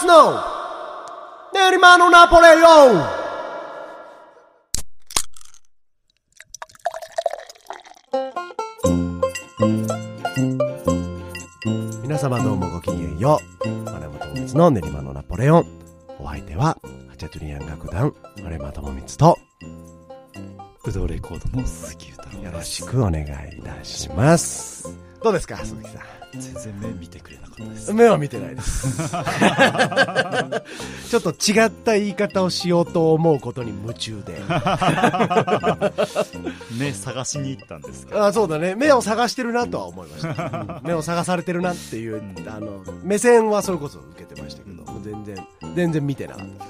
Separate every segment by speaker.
Speaker 1: 光の練馬のナポレオン皆様どうもごきげんよう。丸山智光の練馬のナポレオン。お相手は、ハチャトゥリアン楽団、丸山智光と、
Speaker 2: ブドウレコードの鈴木太郎
Speaker 1: よろしくお願いいたします。どうですか、鈴木さん？
Speaker 2: 全然目見てくれなかったです
Speaker 1: 目は見てないです。ちょっと違った言い方をしようと思うことに夢中で。
Speaker 2: 目探しに行ったんですか？
Speaker 1: あそうだね。目を探してるなとは思いました。う ん目を探されてるなっていう、
Speaker 2: ん
Speaker 1: あの、目線はそれこそ受けてましたけど、全然、全然見てなかった。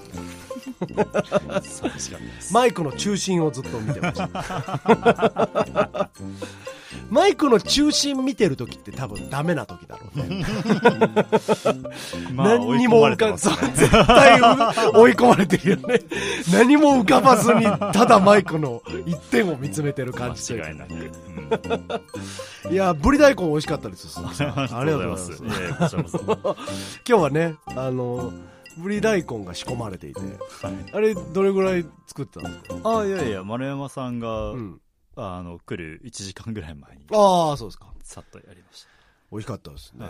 Speaker 1: マイクの中心をずっと見てました。マイクの中心見てる時って多分ダメな時だろうね。
Speaker 2: まあ
Speaker 1: 何にも浮か
Speaker 2: 追い込まれてます
Speaker 1: そう絶対追い込まれてるよね。何も浮かばずに、ただマイクの一点を見つめてる感じという
Speaker 2: い
Speaker 1: や、ぶり大根美味しかったで す、
Speaker 2: ありがとうございます。
Speaker 1: 今日はね、あの、ぶり大根が仕込まれていて、あれ、どれぐらい作ってたんですか？
Speaker 2: あいやいや丸山さんが、
Speaker 1: うん。
Speaker 2: あの来る1時間ぐらい前に。
Speaker 1: ああ、そうですか。
Speaker 2: さっとやりまし
Speaker 1: 美味しかったですね。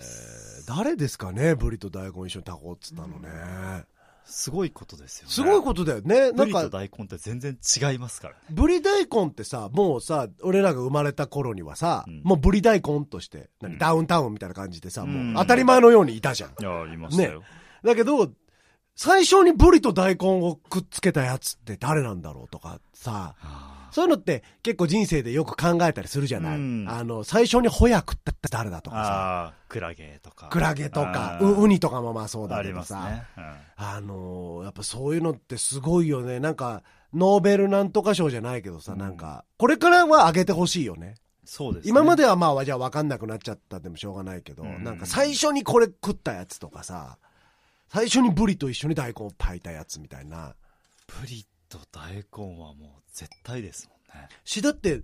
Speaker 2: す。
Speaker 1: 誰ですかね、ブリと大根一緒に炊こうっつったのね。
Speaker 2: たすごいことですよね。
Speaker 1: すごいことだよね。なんか
Speaker 2: ブリと、大根って全然違いますからね。
Speaker 1: ブリ大根ってさ、もうさ、俺らが生まれた頃にはさ、
Speaker 2: うん。
Speaker 1: もうブリ大根として、
Speaker 2: ん
Speaker 1: ダウンタウンみたいな感じでさ、
Speaker 2: うん。
Speaker 1: もう当たり前のようにいたじゃん。
Speaker 2: いやありましたよ、
Speaker 1: だけど、最初にブリと大根をくっつけたやつって誰なんだろうとかさ、
Speaker 2: あ
Speaker 1: そういうのって結構人生でよく考えたりするじゃない、
Speaker 2: うん。
Speaker 1: あの、最初にホヤ食ったって誰だとかさ、
Speaker 2: クラゲとか。
Speaker 1: クラゲとか、ウニとかもまあそうだけどさ、
Speaker 2: ますね、うん。
Speaker 1: あのーやっぱそういうのってすごいよね。なんか、ノーベルなんとか賞じゃないけどさ、
Speaker 2: うん。
Speaker 1: なんか、これからは上げてほしいよね。
Speaker 2: そうですね。
Speaker 1: 今まではまあ、じゃあ分かんなくなっちゃったでもしょうがないけど、
Speaker 2: うん。
Speaker 1: なんか最初にこれ食ったやつとかさ、最初にブリと一緒に大根を炊いたやつみたいな。
Speaker 2: ブリと大根はもう絶対ですもんね。
Speaker 1: し、だって、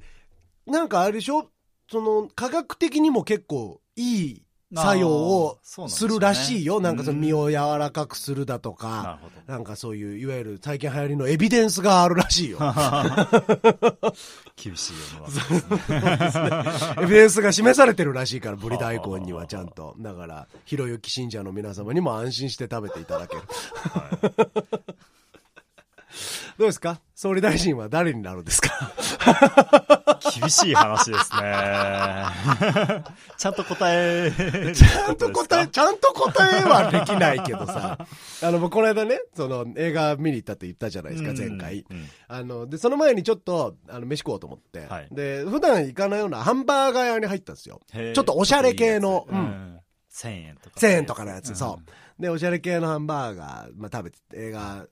Speaker 1: なんかあれでしょ？その、科学的にも結構いい作用を
Speaker 2: す
Speaker 1: るらしいよ。なんかその
Speaker 2: うん
Speaker 1: 身を柔らかくするだと
Speaker 2: な
Speaker 1: か、なんかそういう、いわゆる最近流行りのエビデンスがあるらしいよ。
Speaker 2: 厳しい世の中ですね。
Speaker 1: エビデンスが示されてるらしいから、ブリ大根にはちゃんと。だから、ひろゆき信者の皆様にも安心して食べていただける。どうですか？総理大臣は誰になるんですか？
Speaker 2: 厳しい話ですね。ちゃんと答え
Speaker 1: ちゃんと答え、ちゃんと答えはできないけどさ。あの、僕この間ね、その映画見に行ったって言ったじゃないですか、前回。
Speaker 2: うんうん。
Speaker 1: あの、で、その前にちょっと、あの、飯食おうと思って。
Speaker 2: はい。
Speaker 1: で、普段行かないようなハンバーガー屋に入ったんですよ。ちょっとおしゃれ系の
Speaker 2: いい
Speaker 1: うん。
Speaker 2: うん。1000円とか。
Speaker 1: 1000円とかのやつ、
Speaker 2: ん。
Speaker 1: そう。で、おしゃれ系のハンバーガー、まあ、食べて、映画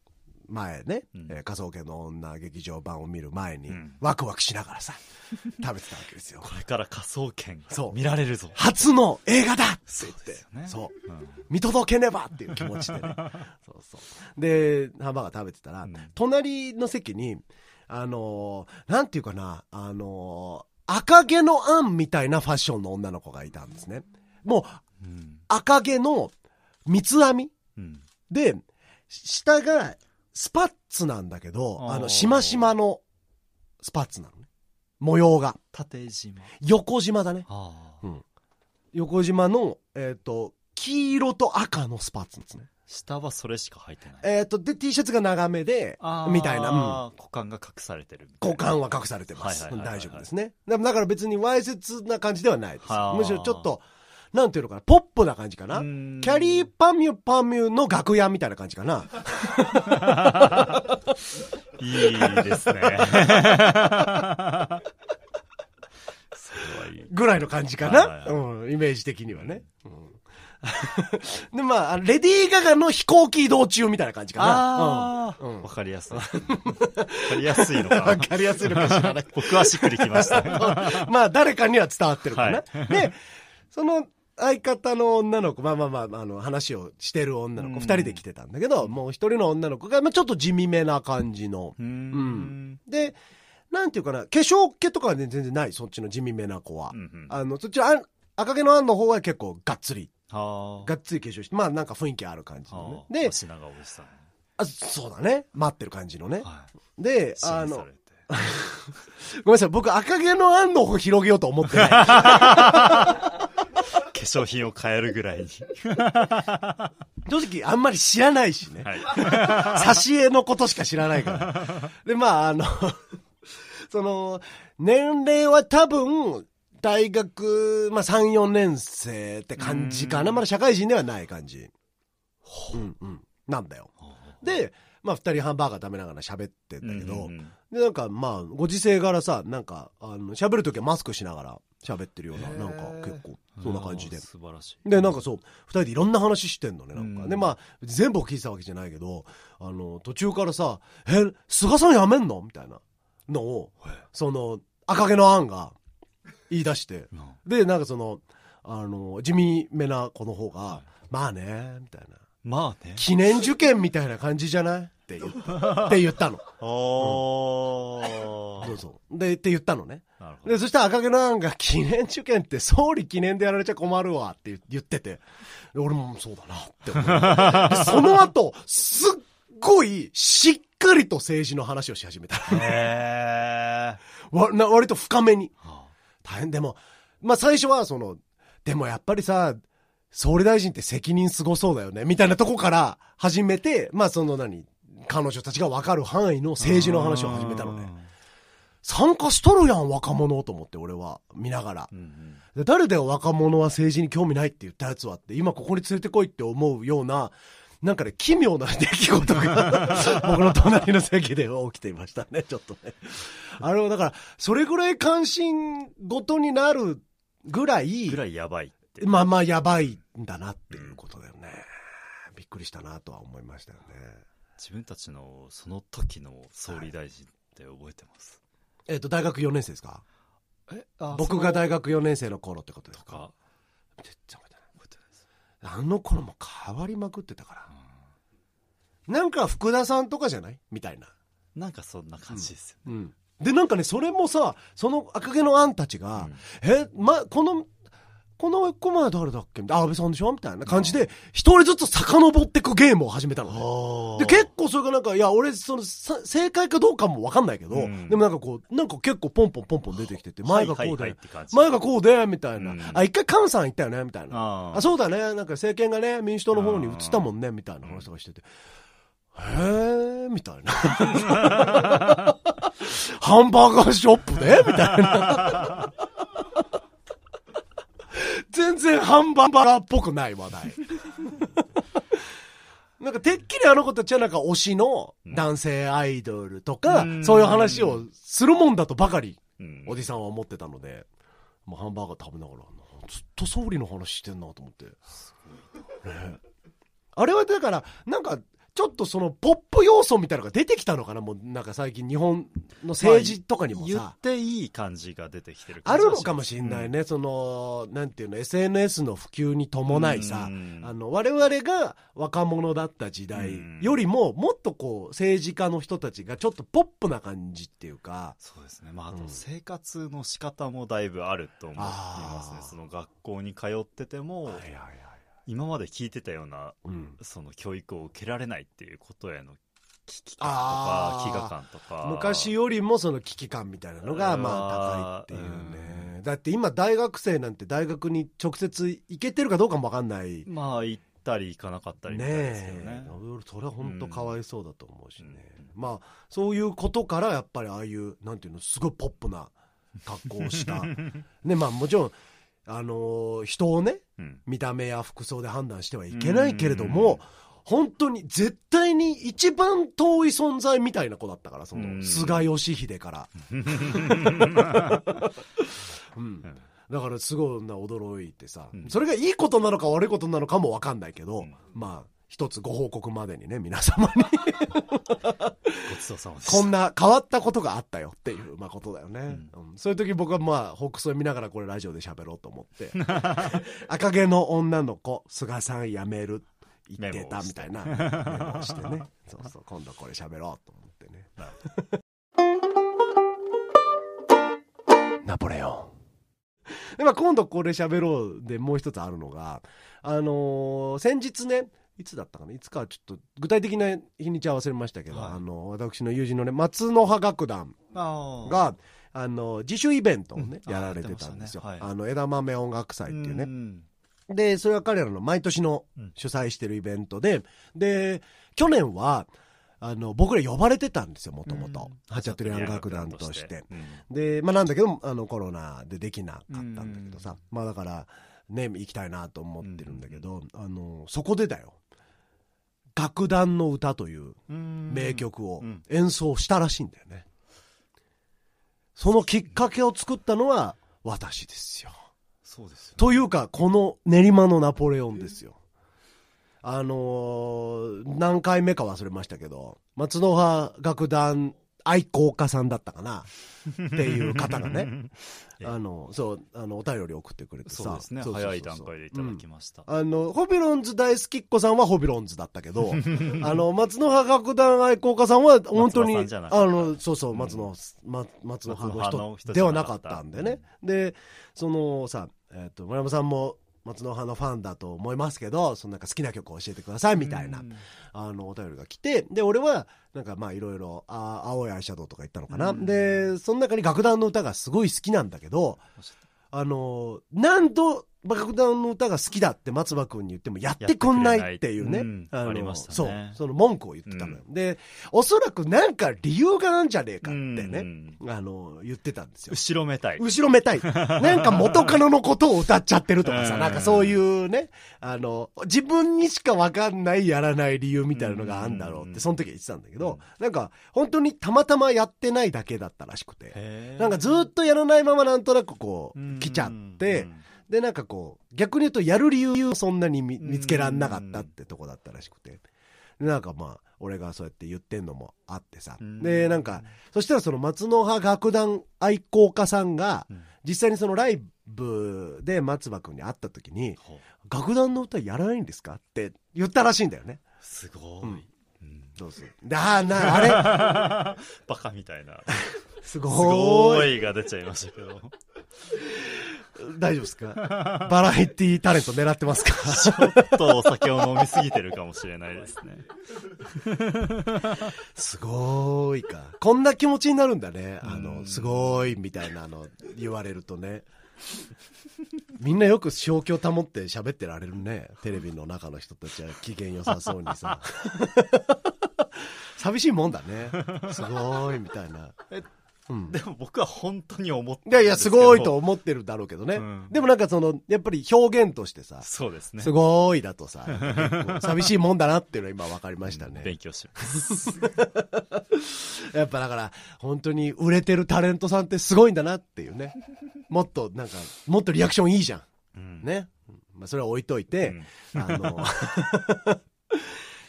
Speaker 1: 前ね、
Speaker 2: うん。
Speaker 1: えー科捜研の女劇場版を見る前に、
Speaker 2: うん。
Speaker 1: ワクワクしながらさ、食べてたわけですよ。
Speaker 2: これから科捜研
Speaker 1: そう。
Speaker 2: 見られるぞ。
Speaker 1: 初の映画だ！って言って。
Speaker 2: そうね
Speaker 1: そう。
Speaker 2: うん。
Speaker 1: 見届けねばっていう気持ちでね。そうそう。で、ハンバーガー食べてたら、
Speaker 2: うん。
Speaker 1: 隣の席に、あのーなんていうかな、あのー赤毛のアンみたいなファッションの女の子がいたんですね。もう、
Speaker 2: うん。
Speaker 1: 赤毛の三つ編み
Speaker 2: うん。
Speaker 1: で、下がスパッツなんだけど、
Speaker 2: あ
Speaker 1: の、しましまのスパッツなのね。模様が。
Speaker 2: 縦縞
Speaker 1: 横縞だね。うん横縞の、えっ、と、黄色と赤のスパッツですね。
Speaker 2: 下はそれしか履いてない
Speaker 1: えっ、と、で、T シャツが長めで、みたいな、うん。
Speaker 2: な股間が隠されてる
Speaker 1: 股
Speaker 2: な
Speaker 1: 間は隠されてます。大丈夫ですね。だだから別にわいせつな感じではないです
Speaker 2: は。あ
Speaker 1: むしろちょっと、なんていうのかな、ポップな感じかな。
Speaker 2: うん
Speaker 1: キャリーパミュパミュの楽屋みたいな感じかな。
Speaker 2: いいですね
Speaker 1: ぐらいの感じかな。
Speaker 2: はい
Speaker 1: うん、イメージ的にはね。うん で、まあ、レディー・ガガの飛行機移動中みたいな感じかな。
Speaker 2: ああ、
Speaker 1: うん
Speaker 2: かりやすい。わかりやすいのかな。
Speaker 1: わかりやすいのかしらない。
Speaker 2: 僕はしっくりきました。
Speaker 1: まあ、誰かには伝わってるかな。
Speaker 2: は
Speaker 1: で、その相方の女の子、まあまあまあ、あの、話をしてる女の子、
Speaker 2: うん
Speaker 1: 二人で来てたんだけど、もう一人の女の子が、まあちょっと地味めな感じの。
Speaker 2: うーん。
Speaker 1: で、なんていうかな、化粧気とかはね、全然ない、そっちの地味めな子は。
Speaker 2: うんうん
Speaker 1: あの、そっちのあん赤毛のアンの方は結構がっつり
Speaker 2: はあ。
Speaker 1: がっつり化粧して、まあなんか雰囲気ある感じの
Speaker 2: は
Speaker 1: ね。
Speaker 2: あ、
Speaker 1: で、
Speaker 2: 品川おじさん。
Speaker 1: あそうだね。待ってる感じのね。
Speaker 2: はい。
Speaker 1: で、あの。ごめんなさい、僕赤毛のアンの方広げようと思ってない。
Speaker 2: 化粧品を変えるぐらいに。
Speaker 1: 正直あんまり知らないしね。
Speaker 2: はい。
Speaker 1: 挿絵のことしか知らないから。で、まあ、あの、その、年齢は多分、大学、まあ3、4年生って感じかな。
Speaker 2: うん
Speaker 1: まだ社会人ではない感じ。うんうん。なんだよ。で、まあ二人ハンバーガー食べながら喋ってんだけど、
Speaker 2: うん
Speaker 1: で、なんかまあ、ご時世柄さ、なんか、あの、喋るときはマスクしながら喋ってるような、なんか結構、そんな感じで。
Speaker 2: 素晴らしい。
Speaker 1: で、なんかそう、二人でいろんな話してんのね、なんか。
Speaker 2: うん
Speaker 1: で、まあ、全部を聞いてたわけじゃないけど、あの、途中からさ、え、菅さん辞めんの？みたいなのを、その、赤毛のアンが言い出して、
Speaker 2: うん
Speaker 1: で、なんかその、あの、地味めな子の方が、まあね、みたいな。
Speaker 2: まあね。
Speaker 1: 記念受験みたいな感じじゃない？って言ったって言ったの。
Speaker 2: おー。
Speaker 1: そうそう。で、って言ったのね。
Speaker 2: なるほど。
Speaker 1: で、そしたら赤毛のアンが記念受験って総理記念でやられちゃ困るわって言ってて、で俺もそうだなってその後、すっごいしっかりと政治の話をし始めた。
Speaker 2: へー。
Speaker 1: わな割と深めに。
Speaker 2: は
Speaker 1: 大変でも、まあ最初はその、でもやっぱりさ、総理大臣って責任すごそうだよね、みたいなとこから始めて、まあその何、彼女たちが分かる範囲の政治の話を始めたのね。参加しとるやん、若者と思って、俺は。見ながら
Speaker 2: う。んうん。
Speaker 1: で誰だよ、若者は政治に興味ないって言ったやつはって、今ここに連れてこいって思うような、なんかね、奇妙な出来事が、僕の隣の席で起きていましたね、ちょっとね。あれはだから、それぐらい関心ごとになるぐらい、
Speaker 2: ぐらいやばい。
Speaker 1: まあまあやばいんだなっていうことだよね。びっくりしたなとは思いましたよね。
Speaker 2: 自分たちのその時の総理大臣って覚えてます？
Speaker 1: えっ、と、大学4年生ですか？
Speaker 2: え？
Speaker 1: 僕が大
Speaker 2: 学
Speaker 1: 学4年生の頃ってことですか？
Speaker 2: とか、
Speaker 1: 全然覚えてない。
Speaker 2: 覚えてないです。
Speaker 1: あの頃も変わりまくってたから。なんか福田さんとかじゃない？みたいな。
Speaker 2: なんかそんな感じですよね。
Speaker 1: うん。で、なんかね、それもさ、その赤毛のアンたちが、え、ま、この、この子前誰だっけ？あ、安倍さんでしょ？みたいな感じで、一人ずつ遡ってくゲームを始めたのね。で、結構それがなんか、いや、俺、その、さ正解かどうかもわかんないけど、
Speaker 2: うん
Speaker 1: でもなんかこう、なんか結構ポンポンポンポン出てきてて、前がこうで
Speaker 2: はいはいはい。
Speaker 1: 前がこうで、みたいな。
Speaker 2: うん
Speaker 1: あ、一回菅さん行ったよねみたいな。
Speaker 2: あ、
Speaker 1: そうだね。なんか政権がね、民主党の方に移ったもんね、みたいな話とかしてて。へー、みたいな。ハンバーガーショップで？みたいな。ハンバーガーっぽくない話題。なんかてっきりあの子たちはなんか推しの男性アイドルとか、
Speaker 2: うん
Speaker 1: そういう話をするもんだとばかり
Speaker 2: うん
Speaker 1: おじさんは思ってたので、もうハンバーガー食べながら、ずっと総理の話してんなと思って。ねあれはだから、なんか、ちょっとそのポップ要素みたいなのが出てきたのかな？もうなんか最近日本の政治とかにも
Speaker 2: 言
Speaker 1: さ
Speaker 2: っ、ていい感じが出てきてる
Speaker 1: あるのかもしれないね。その、なんていうの、SNS の普及に伴いさ。
Speaker 2: う、ん。
Speaker 1: あの、我々が若者だった時代よりも、もっとこう、政治家の人たちがちょっとポップな感じっていうか、
Speaker 2: そうですね。まあ、あと
Speaker 1: うん。
Speaker 2: 生活の仕方もだいぶあると思いますね。その学校に通ってても、
Speaker 1: はいはいはい。
Speaker 2: 今まで聞いてたような、
Speaker 1: うん。
Speaker 2: その教育を受けられないっていうことへの危機感とか、飢餓感とか。
Speaker 1: 昔よりもその危機感みたいなのがまあ高いっていうね。だって今大学生なんて大学に直接行けてるかどうかもわかんない。
Speaker 2: まあ、行ったり行かなかったりみたいですよね。
Speaker 1: ねえ。俺それは本当かわいそうだと思うしね。
Speaker 2: うん
Speaker 1: まあそういうことからやっぱりああいうなんていうのすごいポップな格好をした。ねまあもちろんあのー人をね
Speaker 2: うん。
Speaker 1: 見た目や服装で判断してはいけないけれども、本当に絶対に一番遠い存在みたいな子だったから、その、
Speaker 2: うん。
Speaker 1: 菅義偉から。うん。だからすごいな驚いてさ、
Speaker 2: うん。
Speaker 1: それがいいことなのか悪いことなのかもわかんないけど、
Speaker 2: うん。
Speaker 1: まあ、一つご報告までにね、皆様に
Speaker 2: ごちそうさまでした。
Speaker 1: こんな変わったことがあったよっていう、まあ、ことだよね、うんそういう時僕はまあ、北総見ながらこれラジオで喋ろうと思って、赤毛の女の子、菅さん辞める、言ってたみたいなメモをしてね。そうそう、今度これ喋ろうと思ってね。
Speaker 2: な
Speaker 1: ナポレオン。で、まあ、今度これ喋ろうでもう一つあるのが、あのー先日ね、いつだったかな？いつかはちょっと具体的な日にちは忘れましたけど、
Speaker 2: はい。
Speaker 1: あの私の友人のね松の葉楽団があの自主イベントをね、
Speaker 2: うん。
Speaker 1: やられてたんですよ、
Speaker 2: ね。はい。
Speaker 1: あの枝豆音楽祭っていうね、
Speaker 2: ん
Speaker 1: でそれは彼らの毎年の
Speaker 2: うん。
Speaker 1: 主催してるイベントでで去年はあの僕ら呼ばれてたんですよもともと
Speaker 2: うん
Speaker 1: ハチャトゥリアン楽団として。
Speaker 2: うん。
Speaker 1: でまあなんだけどあのコロナでできなかったんだけどさ、まあだからね行きたいなと思ってるんだけど、あのそこでだよ楽団の歌という
Speaker 2: うん。
Speaker 1: 名曲を
Speaker 2: うん。
Speaker 1: 演奏したらしいんだよね、そのきっかけを作ったのは私ですよ。
Speaker 2: そうですよね。
Speaker 1: というかこの練馬のナポレオンですよ。あのー何回目か忘れましたけど松の葉楽団愛好家さんだったかな。っていう方がね。
Speaker 2: え
Speaker 1: あのそうあのお便り送ってくれてさ。
Speaker 2: そうですね。
Speaker 1: そうそうそう
Speaker 2: 早い段階でいただきました、
Speaker 1: あの、ホビロンズ大好きっ子さんはホビロンズだったけど、あの、松の葉楽団愛好家さんは本当に、あの、そうそう、松の、ま、松の葉
Speaker 2: 松の葉の
Speaker 1: の人
Speaker 2: 人
Speaker 1: ではなかったんでね。で、そのさ、えっ、と、村山さんも松の葉のファンだと思いますけど、そのなんか好きな曲を教えてくださいみたいな、
Speaker 2: うん。
Speaker 1: あの、お便りが来て、で、俺は、なんかまあいろいろ、あ青いアイシャドウとか言ったのかな。
Speaker 2: うん。
Speaker 1: で、その中に楽団の歌がすごい好きなんだけど、あの、何度、楽団の歌が好きだって松葉君に言ってもやってくんないっていうね。
Speaker 2: うん。
Speaker 1: の
Speaker 2: ありましたね。
Speaker 1: そう、その文句を言ってたのよ。で、おそらくなんか理由があるんじゃねえかってね、
Speaker 2: うん。
Speaker 1: あの、言ってたんですよ。
Speaker 2: 後ろめたい。
Speaker 1: 後ろめたい。なんか元カノのことを歌っちゃってるとかさ、
Speaker 2: うん。
Speaker 1: なんかそういうね、あの、自分にしかわかんないやらない理由みたいなのがあるんだろうって、
Speaker 2: うん。
Speaker 1: その時は言ってたんだけど、なんか本当にたまたまやってないだけだったらしくて、なんかずっとやらないままなんとなくこ
Speaker 2: うん。
Speaker 1: う、来ちゃって
Speaker 2: うん、
Speaker 1: で、なんかこう、逆に言うとやる理由をそんなに見見つけらんなかったってとこだったらしくて。でなんかまあ、俺がそうやって言ってんのもあってさ。
Speaker 2: うん。
Speaker 1: で、なんか、そしたらその松の葉楽団愛好家さんが、
Speaker 2: うん。
Speaker 1: 実際にそのライブで松葉君に会った時に、楽団の歌やらないんですかって言ったらしいんだよね。
Speaker 2: すごい、
Speaker 1: うん。
Speaker 2: うん。
Speaker 1: どうする？であーな、あれ？
Speaker 2: バカみたいな。
Speaker 1: すご。い
Speaker 2: が出ちゃいましたけど
Speaker 1: 大丈夫ですか？バラエティタレント狙ってますか？
Speaker 2: ちょっとお酒を飲みすぎてるかもしれないですね
Speaker 1: すごーいか。こんな気持ちになるんだね。あ
Speaker 2: う
Speaker 1: の、
Speaker 2: ん
Speaker 1: すごーいみたいなの言われるとね。みんなよく正気を保って喋ってられるね。テレビの中の人たちは機嫌良さそうにさ。寂しいもんだね。すごーいみたいな。
Speaker 2: え
Speaker 1: うん。
Speaker 2: でも僕は本当に思って
Speaker 1: いやいや、すごいと思ってるだろうけどね。
Speaker 2: うん
Speaker 1: でもなんかその、やっぱり表現としてさ、
Speaker 2: そうですね
Speaker 1: すごーいだとさ、寂しいもんだなっていうのは今分かりましたね。
Speaker 2: 勉強します
Speaker 1: やっぱだから、本当に売れてるタレントさんってすごいんだなっていうね。もっとなんか、もっとリアクションいいじゃ
Speaker 2: うん。
Speaker 1: うんまあそれは置いといて、
Speaker 2: うん
Speaker 1: あの、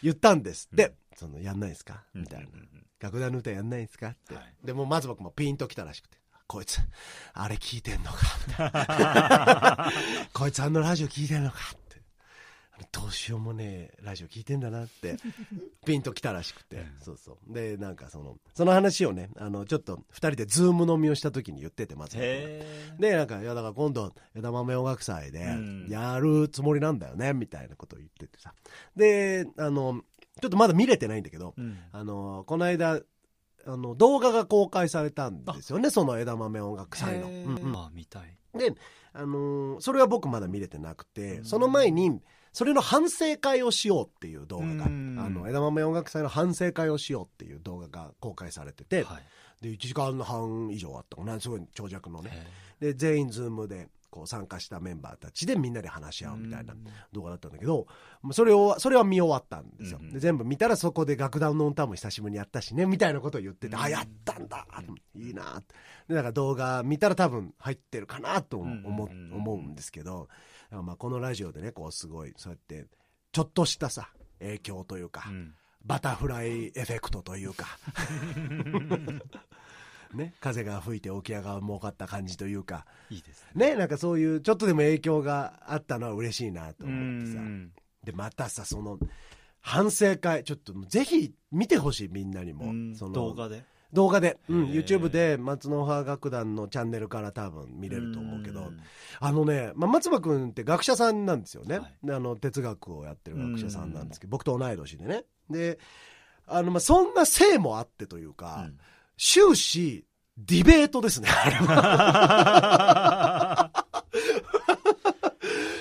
Speaker 1: 言ったんですって。その、やんないですか？みたいな楽団の歌やんないですか？って。
Speaker 2: はい
Speaker 1: でもまず僕もピンときたらしくて。こいつ、あれ聞いてんのか？こいつあのラジオ聞いてんのか？って。どうしようもねえラジオ聞いてんだなって、ピンときたらしくて。そうそう。で、なんかその、その話をね、あの、ちょっと二人でズーム飲みをした時に言ってて、まず。で、なんか、いや、だから今度、枝豆音楽祭で
Speaker 2: うん、
Speaker 1: やるつもりなんだよね、みたいなことを言っててさ。で、あの、ちょっとまだ見れてないんだけど、
Speaker 2: うん。
Speaker 1: あの、この間、あの、動画が公開されたんですよね、その枝豆音楽祭の。
Speaker 2: へ
Speaker 1: うんうん。
Speaker 2: ーあ見たい。
Speaker 1: で、あのーそれは僕まだ見れてなくて、その前に、それの反省会をしようっていう動画が、あ
Speaker 2: うん。
Speaker 1: の、枝豆音楽祭の反省会をしようっていう動画が公開されてて、
Speaker 2: はい。
Speaker 1: で、1時間半以上あったかな、すごい長尺のね。
Speaker 2: へ
Speaker 1: で、全員ズームで、こう参加したメンバーたちでみんなで話し合うみたいな
Speaker 2: うん。
Speaker 1: 動画だったんだけど、それを、それは見終わったんですよ。
Speaker 2: うん
Speaker 1: で、全部見たらそこで楽団の歌も久しぶりにやったしね、みたいなことを言ってて、
Speaker 2: うん。
Speaker 1: あ、やったんだ。いいなって。で、なんか動画見たら多分入ってるかなと思,、
Speaker 2: うん
Speaker 1: 思うんですけど、まあこのラジオでね、こうすごい、そうやって、ちょっとしたさ、影響というか、バタフライエフェクトというか、ね、風が吹いて沖合が儲かった感じというか、
Speaker 2: いいですね。
Speaker 1: ね、なんかそういうちょっとでも影響があったのは嬉しいなと思ってさ。
Speaker 2: うん
Speaker 1: で、またさ、その、反省会、ちょっとぜひ見てほしいみんなにも。
Speaker 2: うん。
Speaker 1: その
Speaker 2: 動画で。
Speaker 1: 動画で、うん、YouTube で松の葉楽団のチャンネルから多分見れると思うけど、
Speaker 2: ん。
Speaker 1: あのね、まあ、松葉君って学者さんなんですよね、
Speaker 2: はい。
Speaker 1: であの哲学をやってる学者さんなんですけど、僕と同い年でね。であのまあそんな性もあってというか、
Speaker 2: うん
Speaker 1: 終始ディベートですね あれは。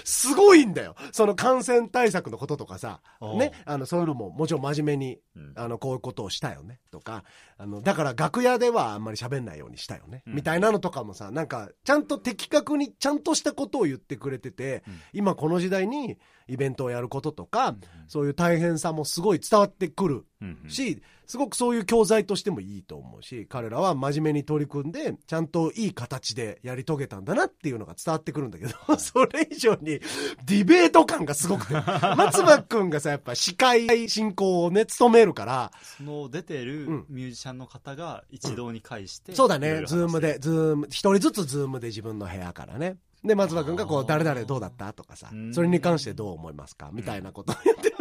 Speaker 1: すごいんだよ。その感染対策のこととかさねあのそういうのももちろん真面目に
Speaker 2: うん。
Speaker 1: あのこういうことをしたよねとかあのだから楽屋ではあんまり喋んないようにしたよね、
Speaker 2: うん。
Speaker 1: みたいなのとかもさなんかちゃんと的確にちゃんとしたことを言ってくれてて、
Speaker 2: うん。
Speaker 1: 今この時代にイベントをやることとか、そういう大変さもすごい伝わってくる
Speaker 2: うんうん。
Speaker 1: し、すごくそういう教材としてもいいと思うし彼らは真面目に取り組んでちゃんといい形でやり遂げたんだなっていうのが伝わってくるんだけど それ以上にディベート感がすごくて。松葉君がさやっぱ司会進行をね務めるから
Speaker 2: その出てる
Speaker 1: うん。
Speaker 2: ミュージシャンの方が一堂に会して、
Speaker 1: そうだね。ズームでズーム一人ずつズームで自分の部屋からねで松葉君がこう誰々どうだった？とかさ
Speaker 2: うん。
Speaker 1: それに関してどう思いますか？みたいなことを言ってる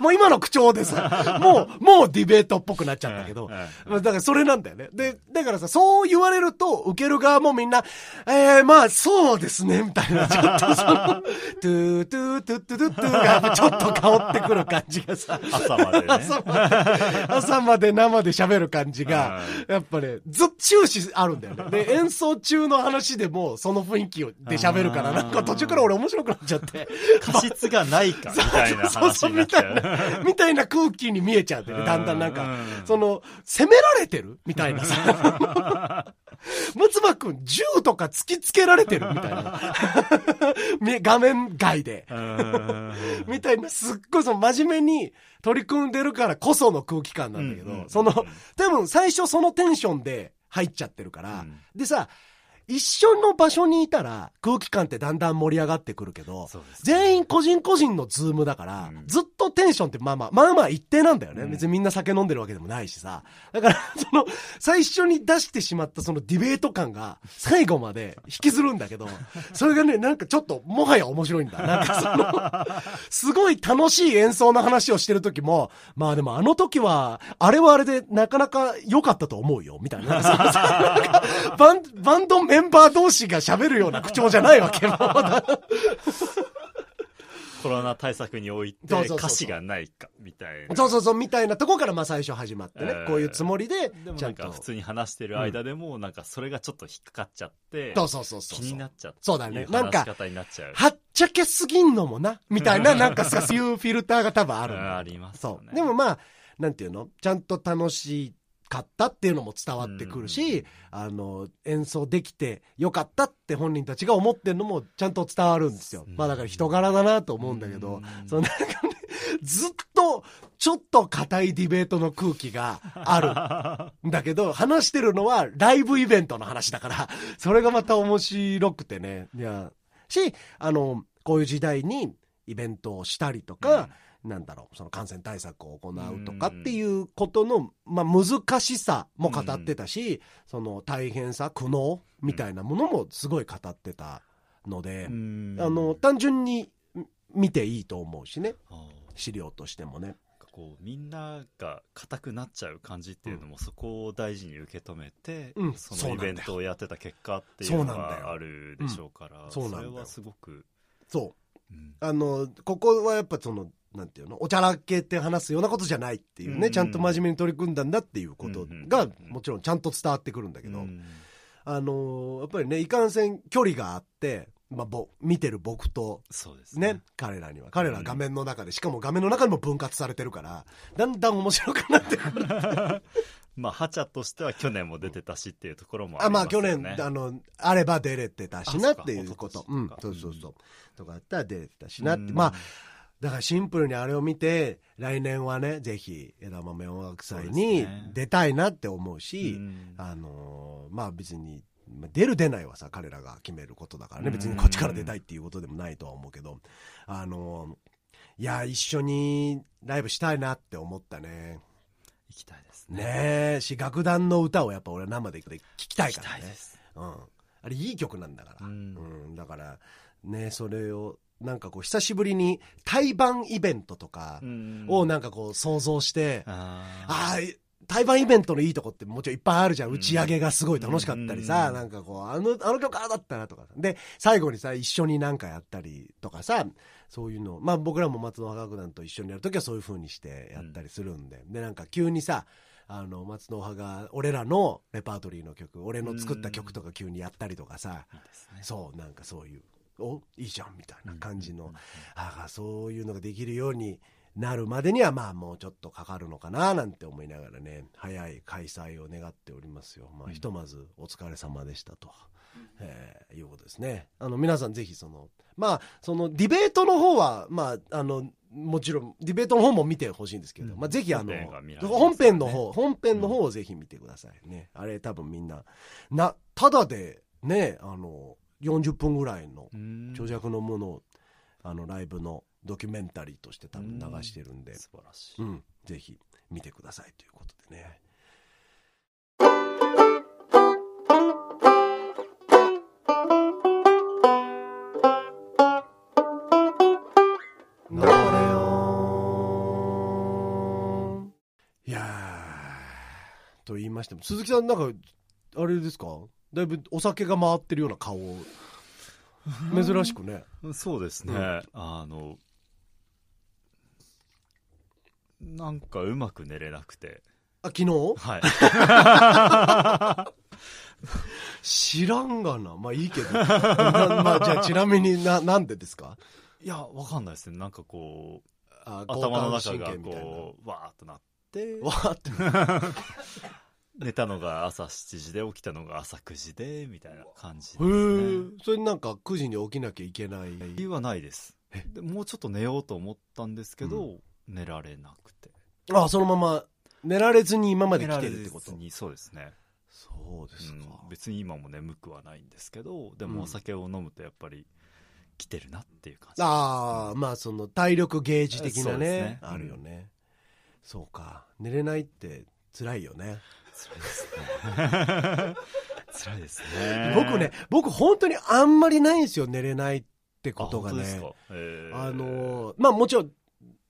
Speaker 1: もう今の口調でさ もうもうディベートっぽくなっちゃったけどだからそれなんだよね。で、だからさ、そう言われると、受ける側もみんな、えー、まあ、そうですね、みたいな、ちょっとその、トゥートゥートゥットゥトゥットゥがちょっと香ってくる感じがさ、
Speaker 2: 朝までね。
Speaker 1: 朝まで、朝まで生で喋る感じが、やっぱね、ずっと終始あるんだよね。で、演奏中の話でも、その雰囲気で喋るから、なんか途中から俺面白くなっちゃって。
Speaker 2: 過失がないか、みたいな話になっちゃう。
Speaker 1: みたいな空気に見えちゃうんだよね、だんだんなんか
Speaker 2: うん。
Speaker 1: その、責められてるみたいなさ。松葉くん、銃とか突きつけられてるみたいな。み 画面外で。
Speaker 2: うん
Speaker 1: みたいな、すっごいその真面目に取り組んでるからこその空気感なんだけど、その、多分最初そのテンションで入っちゃってるから、
Speaker 2: うん
Speaker 1: でさ、一緒の場所にいたら空気感ってだんだん盛り上がってくるけど、
Speaker 2: ね
Speaker 1: 全員個人個人のズームだから、
Speaker 2: うん
Speaker 1: ずっとテンションってまあまあ、まあまあ一定なんだよね。
Speaker 2: うん
Speaker 1: 別にみんな酒飲んでるわけでもないしさ。だから、その、最初に出してしまったそのディベート感が 最後まで引きずるんだけど、それがね、なんかちょっともはや面白いんだ。なんかその、すごい楽しい演奏の話をしてる時も、まあでもあの時は、あれはあれでなかなか良かったと思うよ、みたいな。バンバンドメンバー同士が喋るような口調じゃないわけもう。
Speaker 2: コロナ対策において歌詞がないか、みたいな。
Speaker 1: そうそうそう、みたいなとこからまあ最初始まってね、
Speaker 2: えー
Speaker 1: こういうつもりで
Speaker 2: で、も
Speaker 1: ちゃんと。
Speaker 2: なんか普通に話してる間でも、なんかそれがちょっと引っかかっちゃって、
Speaker 1: そうそうそうそう。
Speaker 2: 気になっちゃって。
Speaker 1: そうだねなんか
Speaker 2: 話し方になっちゃう。
Speaker 1: はっちゃけすぎんのもな、みたいな、なんかそういうフィルターが多分ある
Speaker 2: ありますよね
Speaker 1: そう。でもまあ、なんていうの？ちゃんと楽しかったっていうのも伝わってくるし、あの、演奏できてよかったって本人たちが思ってるのもちゃんと伝わるんですよ。
Speaker 2: うん。
Speaker 1: まあだから人柄だなと思うんだけど、
Speaker 2: うん。
Speaker 1: そのなんかね、ずっとちょっと硬いディベートの空気があるんだけど、話してるのはライブイベントの話だから、それがまた面白くてね。いや、し、あの、こういう時代にイベントをしたりとか、なんだろう、その感染対策を行うとかっていうことの、まあ、難しさも語ってたし、その大変さ、苦悩みたいなものもすごい語ってたので、
Speaker 2: うん。
Speaker 1: あの、単純に見ていいと思うしね、資料としてもね。
Speaker 2: こうみんなが硬くなっちゃう感じっていうのも、そこを大事に受け止めて、
Speaker 1: うん。
Speaker 2: そのイベントをやってた結果っていうのがあるでしょうから、
Speaker 1: ん。そ
Speaker 2: れはすごく、
Speaker 1: そう。
Speaker 2: うん。
Speaker 1: あの、ここはやっぱその、なんていうの、おちゃらけて話すようなことじゃないっていうね、
Speaker 2: うん。
Speaker 1: ちゃんと真面目に取り組んだんだっていうこと
Speaker 2: うん
Speaker 1: が、もちろんちゃんと伝わってくるんだけど、
Speaker 2: うん。
Speaker 1: あのーやっぱりね、いかんせん距離があって、まあ、ぼ見てる僕と、
Speaker 2: そうですね。
Speaker 1: ね、彼らには。彼らは画面の中で、しかも画面の中にも分割されてるから、だんだん面白くなってくる。
Speaker 2: まあハチャとしては去年も出てたしっていうところもあ
Speaker 1: あ、
Speaker 2: り
Speaker 1: まあ去年、あの、あれば出れてたしなっていうこと。うんそうそうそう。とかあったら出れてたしなって。
Speaker 2: うん。
Speaker 1: まあ、だからシンプルにあれを見て、来年はね、ぜひ枝豆音楽祭に出たいなって思うし、
Speaker 2: うん
Speaker 1: あのーまあ別に、まあ出る出ないはさ、彼らが決めることだからね、
Speaker 2: うん
Speaker 1: 別にこっちから出たいっていうことでもないとは思うけど、あのーいや、一緒にライブしたいなって思ったね。
Speaker 2: 行きたいですね
Speaker 1: ねえ、し、楽団の歌をやっぱ俺生で聞きたいからね。うん。あれいい曲なんだから。
Speaker 2: う
Speaker 1: うんん。だから、ね、それを、なんかこう、久しぶりに対バンイベントとか
Speaker 2: うん
Speaker 1: をなんかこう想像して、
Speaker 2: あ
Speaker 1: ああ、対バンイベントのいいとこってもちろんいっぱいあるじゃん。
Speaker 2: うん
Speaker 1: 打ち上げがすごい楽しかったりさ、
Speaker 2: うん
Speaker 1: なんかこう、あの、あの曲ああだったなとか。で、最後にさ、一緒になんかやったりとかさ、そういうの、まあ僕らも松野楽団と一緒にやるときはそういう風にしてやったりするんで。で、なんか急にさ、あの、松野派が、俺らのレパートリーの曲、俺の作った曲とか急にやったりとかさ。そう、なんかそういう、お、いいじゃんみたいな感じの、
Speaker 2: うんうんうん
Speaker 1: ああ、そういうのができるようになるまでには、まあもうちょっとかかるのかな、なんて思いながらね、早い開催を願っておりますよ。まあ、
Speaker 2: うん
Speaker 1: ひとまずお疲れ様でしたと。えーいうことですね。あの、皆さんぜひその、まあ、そのディベートの方は、まあ、あの、もちろん、ディベートの方も見てほしいんですけど、
Speaker 2: うん
Speaker 1: まあ、ぜひあの
Speaker 2: 本編ね
Speaker 1: 本編の方、本編の方をぜひ見てくださいね。あれ多分みんな、な、ただで、ね、あの、40分ぐらいの
Speaker 2: うん。
Speaker 1: 長尺のものを、あの、ライブのドキュメンタリーとして多分流してるんで、
Speaker 2: 素晴らしい。
Speaker 1: うん、ぜひ見てくださいということでね。いやーと言いましても鈴木さんなんかあれですか？だいぶお酒が回ってるような顔を珍しくね
Speaker 2: そうですね。
Speaker 1: うん
Speaker 2: あの、なんかうまく寝れなくて。
Speaker 1: あ昨日？
Speaker 2: はい。
Speaker 1: 知らんがな。まあいいけど。なまあじゃあちなみにな、なんでですか？
Speaker 2: いや、わかんないですね。なんかこう、
Speaker 1: あ
Speaker 2: 頭の中が。こう、わーっとなって、
Speaker 1: わーって。
Speaker 2: 寝たのが朝7時で、起きたのが朝9時で、みたいな感じ
Speaker 1: へ
Speaker 2: ですね。
Speaker 1: え。それなんか9時に起きなきゃいけない。
Speaker 2: 理由はないです。でもうちょっと寝ようと思ったんですけど、寝られなくて。
Speaker 1: あ、そのまま寝られずに今まで来てるってこと？
Speaker 2: にそうですね。
Speaker 1: そうですか。
Speaker 2: うん別に今も眠くはないんですけど、で
Speaker 1: うん
Speaker 2: もお酒を飲むとやっぱり来てるなっていう感じ。
Speaker 1: ああ、まあその体力ゲージ的なね
Speaker 2: ね。
Speaker 1: あるよね。そうか。寝れないって辛いよね。
Speaker 2: 辛いですね。辛いですね。
Speaker 1: 僕ね、僕本当にあんまりないんですよ。寝れないって
Speaker 2: あ、
Speaker 1: ことがね。あのーまあもちろん、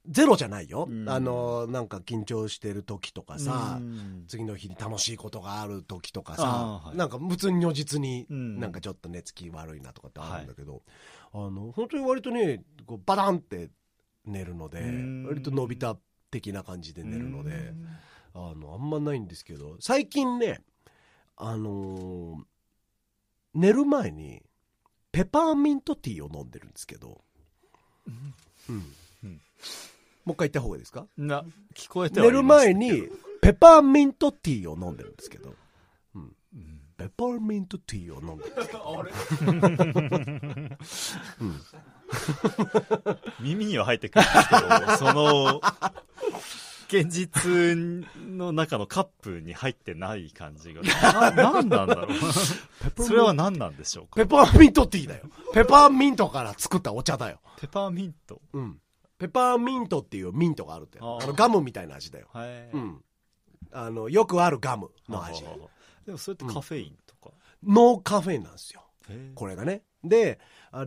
Speaker 1: ゼロじゃないよ。
Speaker 2: うん
Speaker 1: あのーなんか緊張してる時とかさ、
Speaker 2: うん
Speaker 1: 次の日に楽しいことがある時とか
Speaker 2: あ
Speaker 1: さ、
Speaker 2: ーはい
Speaker 1: なんか普通に如実に
Speaker 2: うん
Speaker 1: なんかちょっと寝つき悪いなとかってあるんだけど、あの、本当に割とね、こうバタンって寝るので
Speaker 2: うん、
Speaker 1: 割と伸びた的な感じで寝るので、
Speaker 2: うん
Speaker 1: あの、あんまないんですけど、最近ね、あのー寝る前に、ペパーミントティーを飲んでるんですけど、うん。
Speaker 2: うん。
Speaker 1: もう一回言った方がいいですか？
Speaker 2: な、聞こえては
Speaker 1: 寝る前に、ペパーミントティーを飲んでるんですけど、
Speaker 2: うん。
Speaker 1: ペパーミントティーを飲んでるんですけど、うん。
Speaker 2: 耳には入ってくるんですけど、その、現実の中のカップに入ってない感じが、な、なんなんだろう。それは何なんでしょうか？
Speaker 1: ペパーミントティーだよ。ペパーミントから作ったお茶だよ。
Speaker 2: ペパーミント？
Speaker 1: うん。ペパーミントっていうミントがあるって。あの、ガムみたいな味だよ。
Speaker 2: はい。
Speaker 1: うん。あの、よくあるガムの味。
Speaker 2: あでもそれってカフェインとか？
Speaker 1: ノーカフェインなんですよ。これがね。で、あの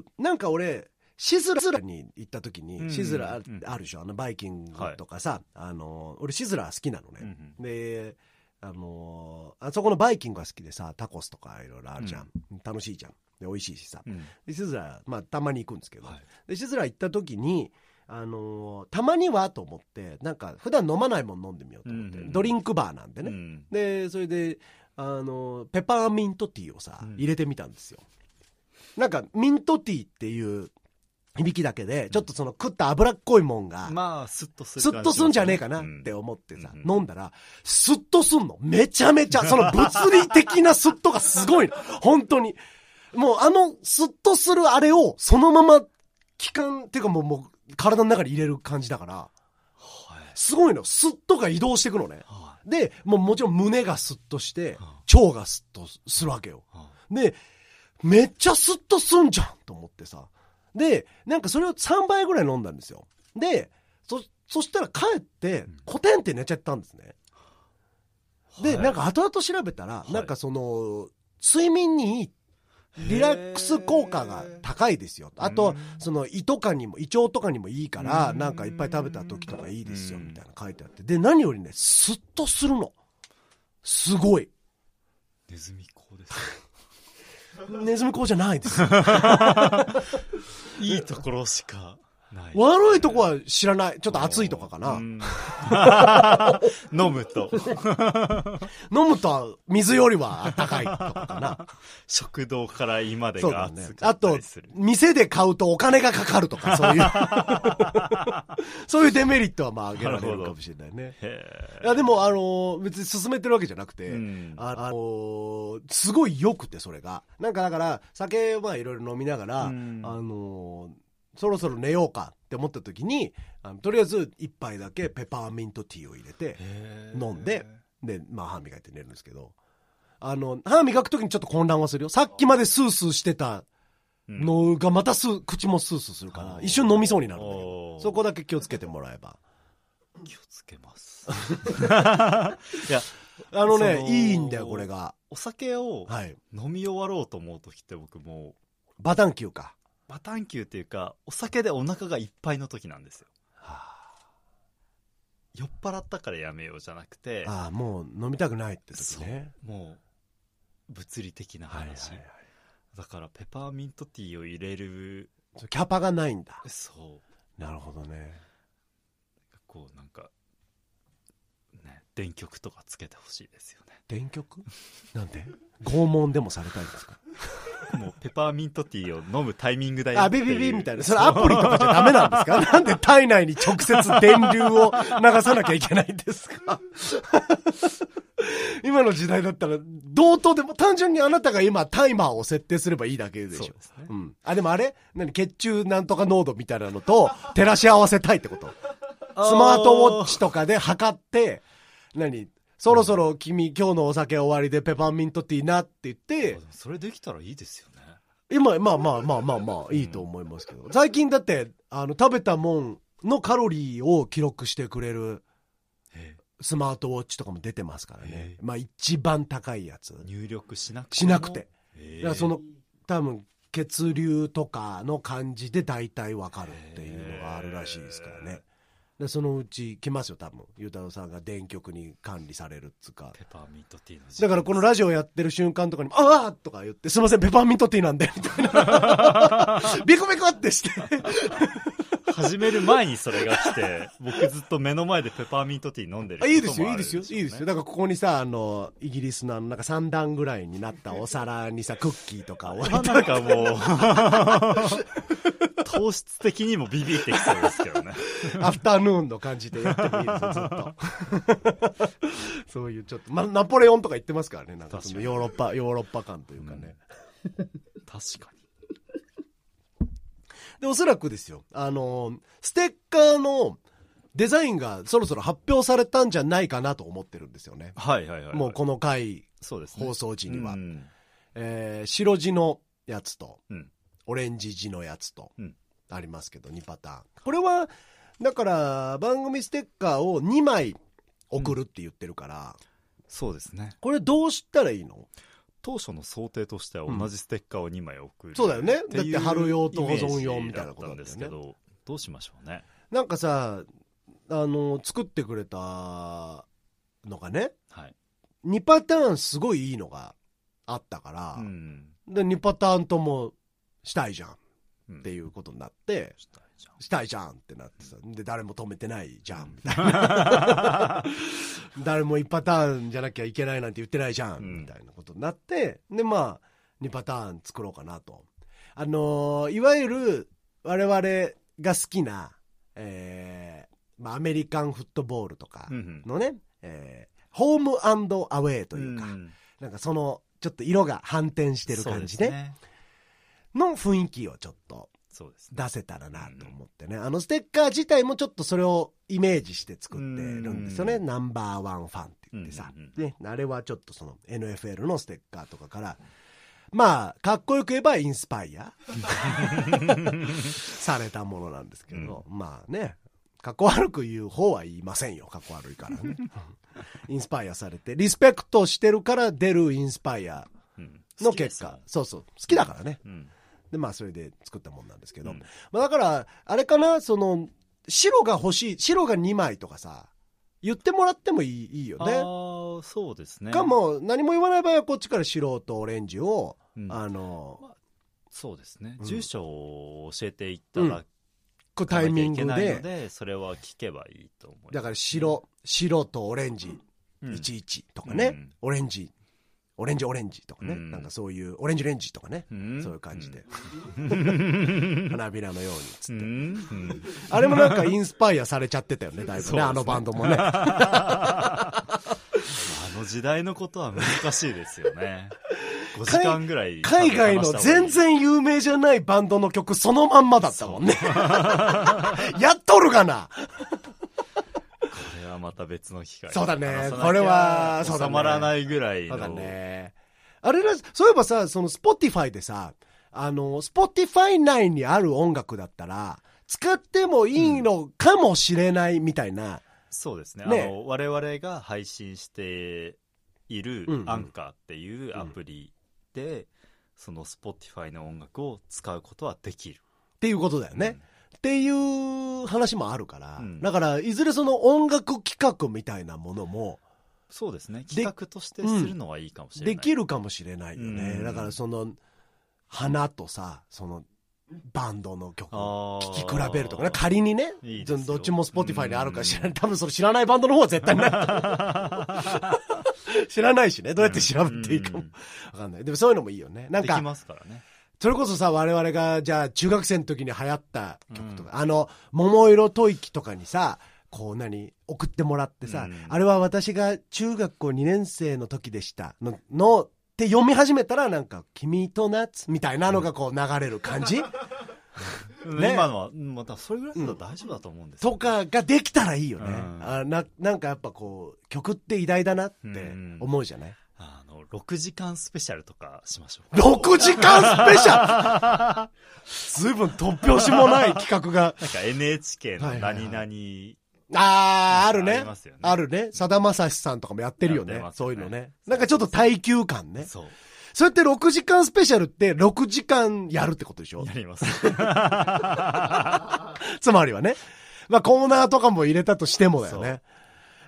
Speaker 1: ーなんか俺、シズラに行った時に、
Speaker 2: うん
Speaker 1: シズラあるでしょ、あのバイキングとかさ、あのー俺シズラ好きなのね。で、あのーあそこのバイキングが好きでさ、タコスとかいろいろあるじゃん。楽しいじゃん。で、美味しいしさ。
Speaker 2: うん
Speaker 1: で、シズラ、まあ、たまに行くんですけど、
Speaker 2: はい
Speaker 1: で、シズラ行った時に、あのーたまにはと思って、なんか、普段飲まないもの飲んでみようと思って、
Speaker 2: うんうん
Speaker 1: ドリンクバーなんでね。
Speaker 2: うん
Speaker 1: で、それで、あの、ペパーミントティーをさ、
Speaker 2: うん
Speaker 1: 入れてみたんですよ。なんか、ミントティーっていう響きだけで、ちょっとその食った脂っこいもんが、
Speaker 2: まあ、スッとする
Speaker 1: スッとすんじゃねえかなって思ってさ、飲んだら、スッとすんの。めちゃめちゃ、その物理的なスッとがすごいの。本当に。もうあの、スッとするあれを、そのまま、気管、っていうかもう、もう、体の中に入れる感じだから、
Speaker 2: はい。
Speaker 1: すごいの。スッとが移動していくのね。
Speaker 2: は
Speaker 1: で、もうもちろん胸がスッとして
Speaker 2: は、
Speaker 1: 腸がスッとするわけよ。で、めっちゃスッとすんじゃんと思ってさ。で、なんかそれを3杯ぐらい飲んだんですよ。で、そ、そしたら帰って、コテンって寝ちゃったんですね。で、
Speaker 2: はい
Speaker 1: なんか後々調べたら、
Speaker 2: い
Speaker 1: なんかその、睡眠にいいっリラックス効果が高いですよ。あと、その胃とかにも、胃腸とかにもいいから、
Speaker 2: うん
Speaker 1: なんかいっぱい食べた時とかいいですよ、みたいな書いてあって。で、何よりね、スッとするの。すごい。
Speaker 2: ネズミ講です。
Speaker 1: ネズミ講じゃないです。
Speaker 2: いいところしか。
Speaker 1: 悪いとこは知らない。ちょっと熱いとかかな。
Speaker 2: うん 飲むと。
Speaker 1: 飲むと水よりは高いとかかな。
Speaker 2: 食堂から胃までが熱。か
Speaker 1: あと
Speaker 2: ったりする。、
Speaker 1: 店で買うとお金がかかるとか、そういう。そういうデメリットはまあ挙げられるかもしれないね。
Speaker 2: へ
Speaker 1: いや、でも、あのー別に進めてるわけじゃなくて、
Speaker 2: うん
Speaker 1: ああのーすごい良くて、それが。なんかだから、酒はいろいろ飲みながら、
Speaker 2: うん
Speaker 1: あのーそろそろ寝ようかって思った時に、あのとりあえず一杯だけペパーミントティーを入れて、飲んで、で、まあ歯磨いて寝るんですけど、あの、歯磨く時にちょっと混乱はするよ。さっきまでスースーしてた
Speaker 2: うん
Speaker 1: のがまたスー、口もスースーするから、一瞬飲みそうになるんだけ
Speaker 2: お
Speaker 1: ど、
Speaker 2: ー
Speaker 1: そこだけ気をつけてもらえば。
Speaker 2: 気をつけます。いや、
Speaker 1: あのねいいんだよ、これが。
Speaker 2: お酒を
Speaker 1: はい。
Speaker 2: 飲み終わろうと思う時って僕もう、
Speaker 1: バタンキューか。
Speaker 2: バタンキューっていうか、お酒でお腹がいっぱいの時なんですよ。酔っ払ったからやめようじゃなくて、
Speaker 1: ああ、もう飲みたくないって時
Speaker 2: そう
Speaker 1: ね。
Speaker 2: もう、物理的な
Speaker 1: はいはい
Speaker 2: 話。
Speaker 1: はい。
Speaker 2: だから、ペパーミントティーを入れる、
Speaker 1: キャパがないんだ。
Speaker 2: そう、
Speaker 1: なるほどね。
Speaker 2: こうなんか、ね、電極とかつけてほしいですよね。
Speaker 1: 電極？なんで拷問でもされたいんですか？
Speaker 2: もうペパーミントティーを飲むタイミングだよ
Speaker 1: あ。ビビビみたいな。それアプリとかじゃダメなんですか？なんで体内に直接電流を流さなきゃいけないんですか？今の時代だったら、同等でも単純にあなたが今タイマーを設定すればいいだけでしょ。
Speaker 2: そうね。
Speaker 1: うん。あ、でもあれ？何血中なんとか濃度みたいなのと照らし合わせたいってこと？スマートウォッチとかで測って、何？そろそろ君今日のお酒終わりでペパーミントティーなって言って
Speaker 2: それできたらいいですよね。
Speaker 1: 今、まあまあまあまあまあ、いいと思いますけど。最近だって、あの、食べたもんのカロリーを記録してくれる
Speaker 2: え
Speaker 1: スマートウォッチとかも出てますからね
Speaker 2: へ。え
Speaker 1: まあ一番高いやつ。だ
Speaker 2: 入力しなくても？
Speaker 1: しなくて。
Speaker 2: え
Speaker 1: からその、多分、血流とかの感じで大体わかるっていうのがあるらしいですからね。でそのうち来ますよ、多分。ゆうたろうさんが電極に管理されるっつうか。
Speaker 2: ペパーミントティーの時
Speaker 1: だからこのラジオやってる瞬間とかにも、ああとか言って、すいません、ペパーミントティーなんで、みたいな。ビクビクってして。
Speaker 2: 始める前にそれが来て、僕ずっと目の前でペパーミントティー飲んでる
Speaker 1: あいいですよ、いいですよ、いいですよ。
Speaker 2: ね
Speaker 1: だからここにさ、あの、イギリスのあの、なんか3段ぐらいになったお皿にさ、クッキーとか置いて
Speaker 2: なんかもう、糖質的にもビビってきそうですけどね。
Speaker 1: アフタヌーンの感じでやってもいいですよ、ずっと。そういうちょっと、ま、ナポレオンとか言ってますからね、なんかそのヨーロッパ、ヨーロッパ感というかね。
Speaker 2: 確かに。
Speaker 1: で、おそらくですよ、あの、ステッカーのデザインがそろそろ発表されたんじゃないかなと思ってるんですよね。
Speaker 2: はいはいはい、はい。
Speaker 1: もうこの回、
Speaker 2: そうですね。
Speaker 1: 放送時には。
Speaker 2: うん
Speaker 1: えー白地のやつと、
Speaker 2: うん
Speaker 1: オレンジ地のやつと
Speaker 2: うん、
Speaker 1: ありますけど、2パターン。これは、だから、番組ステッカーを2枚送るって言ってるから、
Speaker 2: そうですね。
Speaker 1: これどうしたらいいの？
Speaker 2: 当初の想定としては同じステッカーを2枚送る、
Speaker 1: そうだよねだって貼る用と保存用みたいなこと
Speaker 2: イメージだったんですけど、どうしましょうね。
Speaker 1: なんかさ、あの、作ってくれたのがね、
Speaker 2: はい。
Speaker 1: 2パターンすごいいいのがあったから、
Speaker 2: うん。
Speaker 1: で、2パターンともしたいじゃんっ
Speaker 2: うん
Speaker 1: ていうことになって、
Speaker 2: したいじゃん。
Speaker 1: したいじゃんってなってさ、で、誰も止めてないじゃん、みたいな。誰も1パターンじゃなきゃいけないなんて言ってないじゃん、
Speaker 2: うん。
Speaker 1: みたいなことになって、で、まあ、2パターン作ろうかなと。あのーいわゆる我々が好きな、えーまあ、アメリカンフットボールとか
Speaker 2: うん
Speaker 1: のね、えーホームアウェイというか、
Speaker 2: ん
Speaker 1: なんかその、ちょっと色が反転してる感じ
Speaker 2: ですね。
Speaker 1: の雰囲気をちょっと
Speaker 2: そうですね。
Speaker 1: 出せたらなと思ってね。あのステッカー自体もちょっとそれをイメージして作ってるんですよね。
Speaker 2: うん
Speaker 1: ナンバーワンファンって言ってさ
Speaker 2: うんうん。うん
Speaker 1: ね。あれはちょっとその NFL のステッカーとかから、まあ、かっこよく言えばインスパイア されたものなんですけど、まあね、かっこ悪く言う方は言いませんよ。かっこ悪いからね。インスパイアされて、リスペクトしてるから出るインスパイア
Speaker 2: うん
Speaker 1: の結果。そうそう。好きだからね。
Speaker 2: うん。
Speaker 1: で、まあ、それで作ったもんなんですけど。
Speaker 2: うん
Speaker 1: まあ、だから、あれかな、その、白が欲しい、白が2枚とかさ、言ってもらってもいいいいよ
Speaker 2: あ
Speaker 1: ね。
Speaker 2: あ、そうですね。
Speaker 1: かも、何も言わない場合はこっちから白とオレンジを、
Speaker 2: うん
Speaker 1: あの、
Speaker 2: そうですね。
Speaker 1: うん
Speaker 2: 住所を教えていただ
Speaker 1: こう
Speaker 2: かなきゃ
Speaker 1: タイミングで、
Speaker 2: で、それは聞けばいいと思います。
Speaker 1: だから白、白とオレンジ、
Speaker 2: うん
Speaker 1: 11とかね、
Speaker 2: うん
Speaker 1: オレンジ、オレンジオレンジとかね、
Speaker 2: うん
Speaker 1: なんかそういう、オレンジレンジとかね、
Speaker 2: うん
Speaker 1: そういう感じで、
Speaker 2: うん
Speaker 1: 花びらのようにつって。あれもなんかインスパイアされちゃってたよね、だいぶね、
Speaker 2: ね
Speaker 1: あのバンドもね。
Speaker 2: あの時代のことは難しいですよね。5時間ぐらい。
Speaker 1: 海外の全。然有名じゃないバンドの曲そのまんまだったもんね。やっとるがな。
Speaker 2: また別の機会。
Speaker 1: そうだねこれはそうだね
Speaker 2: 収まらないぐらいの。
Speaker 1: そうだね。あれら、そういえばさ、その Spotify でさ、あの、Spotify 内にある音楽だったら、使ってもいいのかもしれないみたいな。
Speaker 2: そうですね。
Speaker 1: ね
Speaker 2: あの、我々が配信している
Speaker 1: うんうん
Speaker 2: アンカーっていうアプリで、その Spotify の音楽を使うことはできる。
Speaker 1: っていうことだよね。っていう話もあるから、
Speaker 2: うん
Speaker 1: だから、いずれその音楽企画みたいなものも、
Speaker 2: そうですね。企画としてするのはいいかもしれない。
Speaker 1: できるかもしれないよね。
Speaker 2: うん
Speaker 1: だからその、花とさ、その、バンドの曲を聴き比べるとかね、仮にね、どっちも Spotify にあるか知らない。多分それ知らないバンドの方は絶対ない。知らないしね、どうやって調べていいかも
Speaker 2: うん
Speaker 1: わかんない。でもそういうのもいいよね。なんか、
Speaker 2: できますからね。
Speaker 1: それこそさ、我々が、じゃあ中学生の時に流行った曲とか、あの、桃色吐息とかにさ、こう何、送ってもらってさ、
Speaker 2: うん。
Speaker 1: あれは私が中学校2年生の時でしたの、の、って読み始めたらなんか、君と夏みたいなのがこう流れる感じ、ね。
Speaker 2: 今のは、うんまたそれぐらいだったら大丈夫だと思うんですよ。
Speaker 1: とかができたらいいよね。
Speaker 2: うん。
Speaker 1: あななんかやっぱこう、曲って偉大だなって思うじゃない、
Speaker 2: あの、6時間スペシャルとかしましょう。
Speaker 1: 6時間スペシャル？ずいぶん突拍子もない企画が。
Speaker 2: なんか NHK の
Speaker 1: はいはいあー、あるね。
Speaker 2: ありますよね
Speaker 1: あるね。さだまさしさんとかもやってるよね。そういうのね。なんかちょっと耐久感ね。
Speaker 2: そう。
Speaker 1: そうやって6時間スペシャルって6時間やるってことでしょ？
Speaker 2: やります。
Speaker 1: つまりはね。まあコーナーとかも入れたとしてもだよね。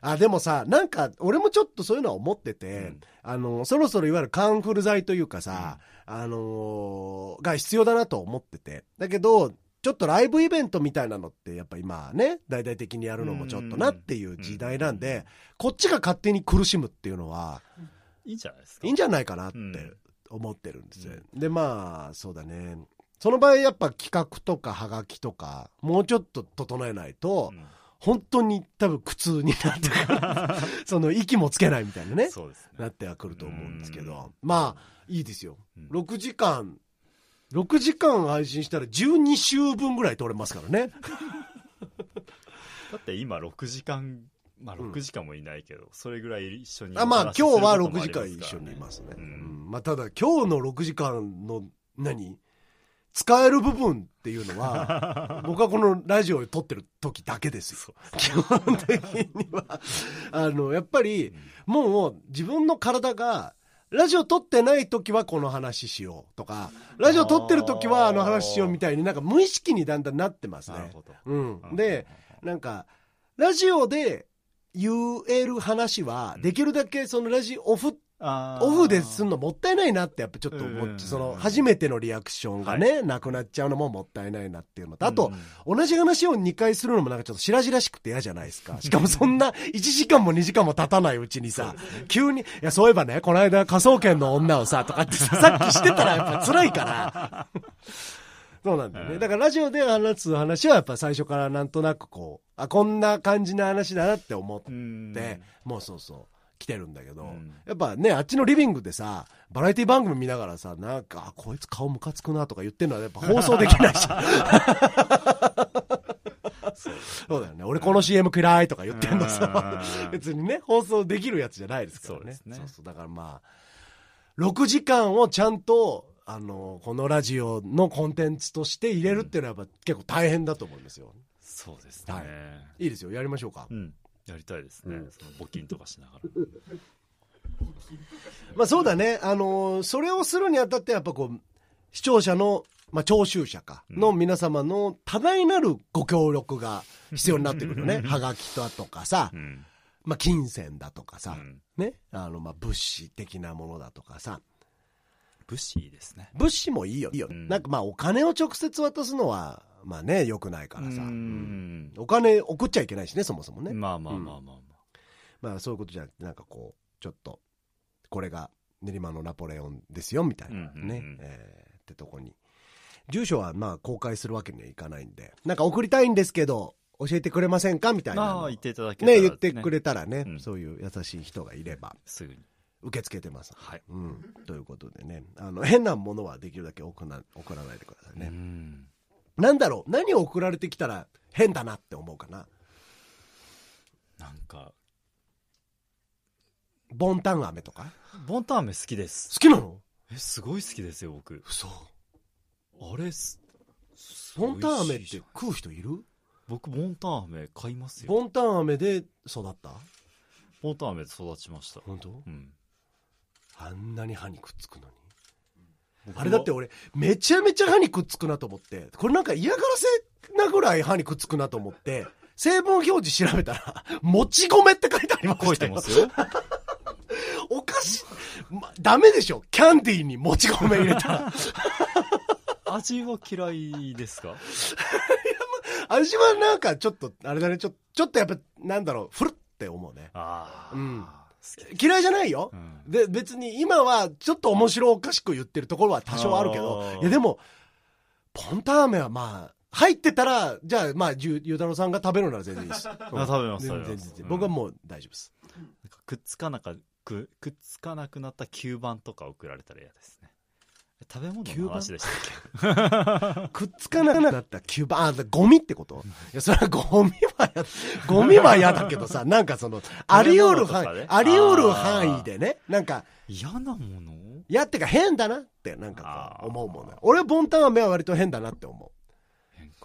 Speaker 1: あ、でもさ、なんか、俺もちょっとそういうのは思ってて、
Speaker 2: うん
Speaker 1: あの、そろそろいわゆるカンフル剤というかさ、あのーが必要だなと思ってて。だけど、ちょっとライブイベントみたいなのって、やっぱ今ね、大々的にやるのもちょっとなっていう時代なんで、こっちが勝手に苦しむっていうのは、
Speaker 2: いいんじゃないですか？
Speaker 1: いいんじゃないかなって
Speaker 2: うん
Speaker 1: 思ってるんですよ。で、まあ、そうだね。その場合やっぱ企画とかハガキとか、もうちょっと整えないと、
Speaker 2: うん
Speaker 1: 本当に多分苦痛になってくる。その息もつけないみたいなね。
Speaker 2: そうですね。
Speaker 1: なってはくると思うんですけ
Speaker 2: うん
Speaker 1: ど。まあ、いいですよ。
Speaker 2: うん
Speaker 1: 6時間、6時間配信したら12週分ぐらい取れますからね。
Speaker 2: だって今6時間、まあ6時間もいないけど、それぐらい一緒に。
Speaker 1: あまあ今日は6時間一緒にいますね。
Speaker 2: う
Speaker 1: うんんまあただ今日の6時間の何？使える部分っていうのは、僕はこのラジオを撮ってる時だけですよ。基本的には。あの、やっぱり、もう自分の体が、ラジオ撮ってない時はこの話しようとか、ラジオ撮ってる時はあの話しようみたいになんか無意識にだんだんなってますね。
Speaker 2: なるほど。
Speaker 1: うん。で、なんか、ラジオで言える話は、できるだけそのラジオオフ、オフですんのもったいないなってやっぱちょっと思
Speaker 2: うん
Speaker 1: って、その初めてのリアクションがね、なくなっちゃうのももったいないなっていうのと、あと、同じ話を2回するのもなんかちょっと白々しくて嫌じゃないですか。しかもそんな1時間も2時間も経たないうちにさ、急に、いや、そういえばね、この間科捜研の女をさ、とかってささっきしてたらやっぱ辛いから。そうなんだよね。
Speaker 2: うん
Speaker 1: だからラジオで話す話はやっぱ最初からなんとなくこう、あ、こんな感じの話だなって思って、
Speaker 2: うん
Speaker 1: もうそうそう。来てるんだけど、
Speaker 2: うん
Speaker 1: やっぱね、あっちのリビングでさ、バラエティ番組見ながらさ、なんか、あこいつ顔ムカつくなとか言ってるのはやっぱ放送できないじゃん。そうだよね。俺この CM 嫌いとか言ってんのさ、
Speaker 2: うん
Speaker 1: 別にね、放送できるやつじゃないですからね。
Speaker 2: そうですね
Speaker 1: そうそう。だからまあ、6時間をちゃんと、あの、このラジオのコンテンツとして入れるっていうのはやっぱ結構大変だと思うんですよ。
Speaker 2: そうですね。
Speaker 1: はいいいですよ。やりましょうか。
Speaker 2: うん。やりたいですね。
Speaker 1: うん
Speaker 2: その募金とかしながら。
Speaker 1: まあそうだね。あのーそれをするにあたってやっぱこう、視聴者の、まあ聴衆者か、の皆様の多大なるご協力が必要になってくるよね。はがきととかさ
Speaker 2: う、ん。
Speaker 1: まあ金銭だとかさ、
Speaker 2: うん
Speaker 1: ね。あの、まあ物資的なものだとかさ、
Speaker 2: 武士ですね。
Speaker 1: 物資もいいよ。いいよ。
Speaker 2: うん
Speaker 1: なんかまあお金を直接渡すのは、まあね、良くないからさ。
Speaker 2: う
Speaker 1: うん
Speaker 2: ん。
Speaker 1: お金送っちゃいけないしね、そもそもね。
Speaker 2: まあまあまあまあま
Speaker 1: まあそういうことじゃなくて、なんかこう、ちょっと、これが練馬のナポレオンですよ、みたいなね、えーってとこに。住所はまあ公開するわけにはいかないんで、なんか送りたいんですけど、教えてくれませんか？みたいなの。
Speaker 2: まあ、言っていただけたら
Speaker 1: ね、言ってくれたらね、
Speaker 2: うん
Speaker 1: そういう優しい人がいれば、
Speaker 2: すぐに。
Speaker 1: 受け付けてます。
Speaker 2: はい。
Speaker 1: うん。ということでね、あの、変なものはできるだけ送ら送らないでくださいね。
Speaker 2: うん。
Speaker 1: なんだろう何を送られてきたら変だなって思うかな
Speaker 2: なんか、
Speaker 1: ボンタン飴とか？
Speaker 2: ボンタン飴好きです。
Speaker 1: 好きなの？
Speaker 2: え、すごい好きですよ、僕。
Speaker 1: 嘘。
Speaker 2: あれす、
Speaker 1: ボンタン飴って食う人いる？
Speaker 2: 僕、ボンタン飴買いますよ。
Speaker 1: ボンタン飴で育った？
Speaker 2: ボンタン飴で育ちました。
Speaker 1: 本当？
Speaker 2: うん。
Speaker 1: あんなに歯にくっつくのに。
Speaker 2: 僕
Speaker 1: あれだって俺、めちゃめちゃ歯にくっつくなと思って、これなんか嫌がらせなぐらい歯にくっつくなと思って、成分表示調べたら、もち米って書いてありま
Speaker 2: 書い
Speaker 1: したよ。
Speaker 2: てますよ。
Speaker 1: おかしい、ま、ダメでしょキャンディーにもち米入れたら。
Speaker 2: 味は嫌いですか？
Speaker 1: 味はなんかちょっと、あれだね、ちょちょっとやっぱ、なんだろう、ふるって思うね。
Speaker 2: ああ。
Speaker 1: うん。嫌いじゃないよ
Speaker 2: う。ん。
Speaker 1: で、別に今はちょっと面白おかしく言ってるところは多少あるけどいやでも、ポンターメはまあ、入ってたら、じゃあまあ、ゆうたろうさんが食べるなら全然いいです。うん
Speaker 2: 食べます
Speaker 1: 全然僕はもう大丈夫です。
Speaker 2: なんかくっつかなかくくっつかなくなった吸盤とか送られたら嫌ですね食べ物の話でしたっ
Speaker 1: くっつかなくなったキューバ？あ、ゴミってこと？いや、それはゴミはや、ゴミは嫌だけどさ、なんかその、あり得る範囲、
Speaker 2: ね。
Speaker 1: あり得る範囲でね、なんか、
Speaker 2: け嫌なもの？
Speaker 1: いやってか変だなってなんかこう思うもの。よ俺ボンタン飴は割と変だなって思う、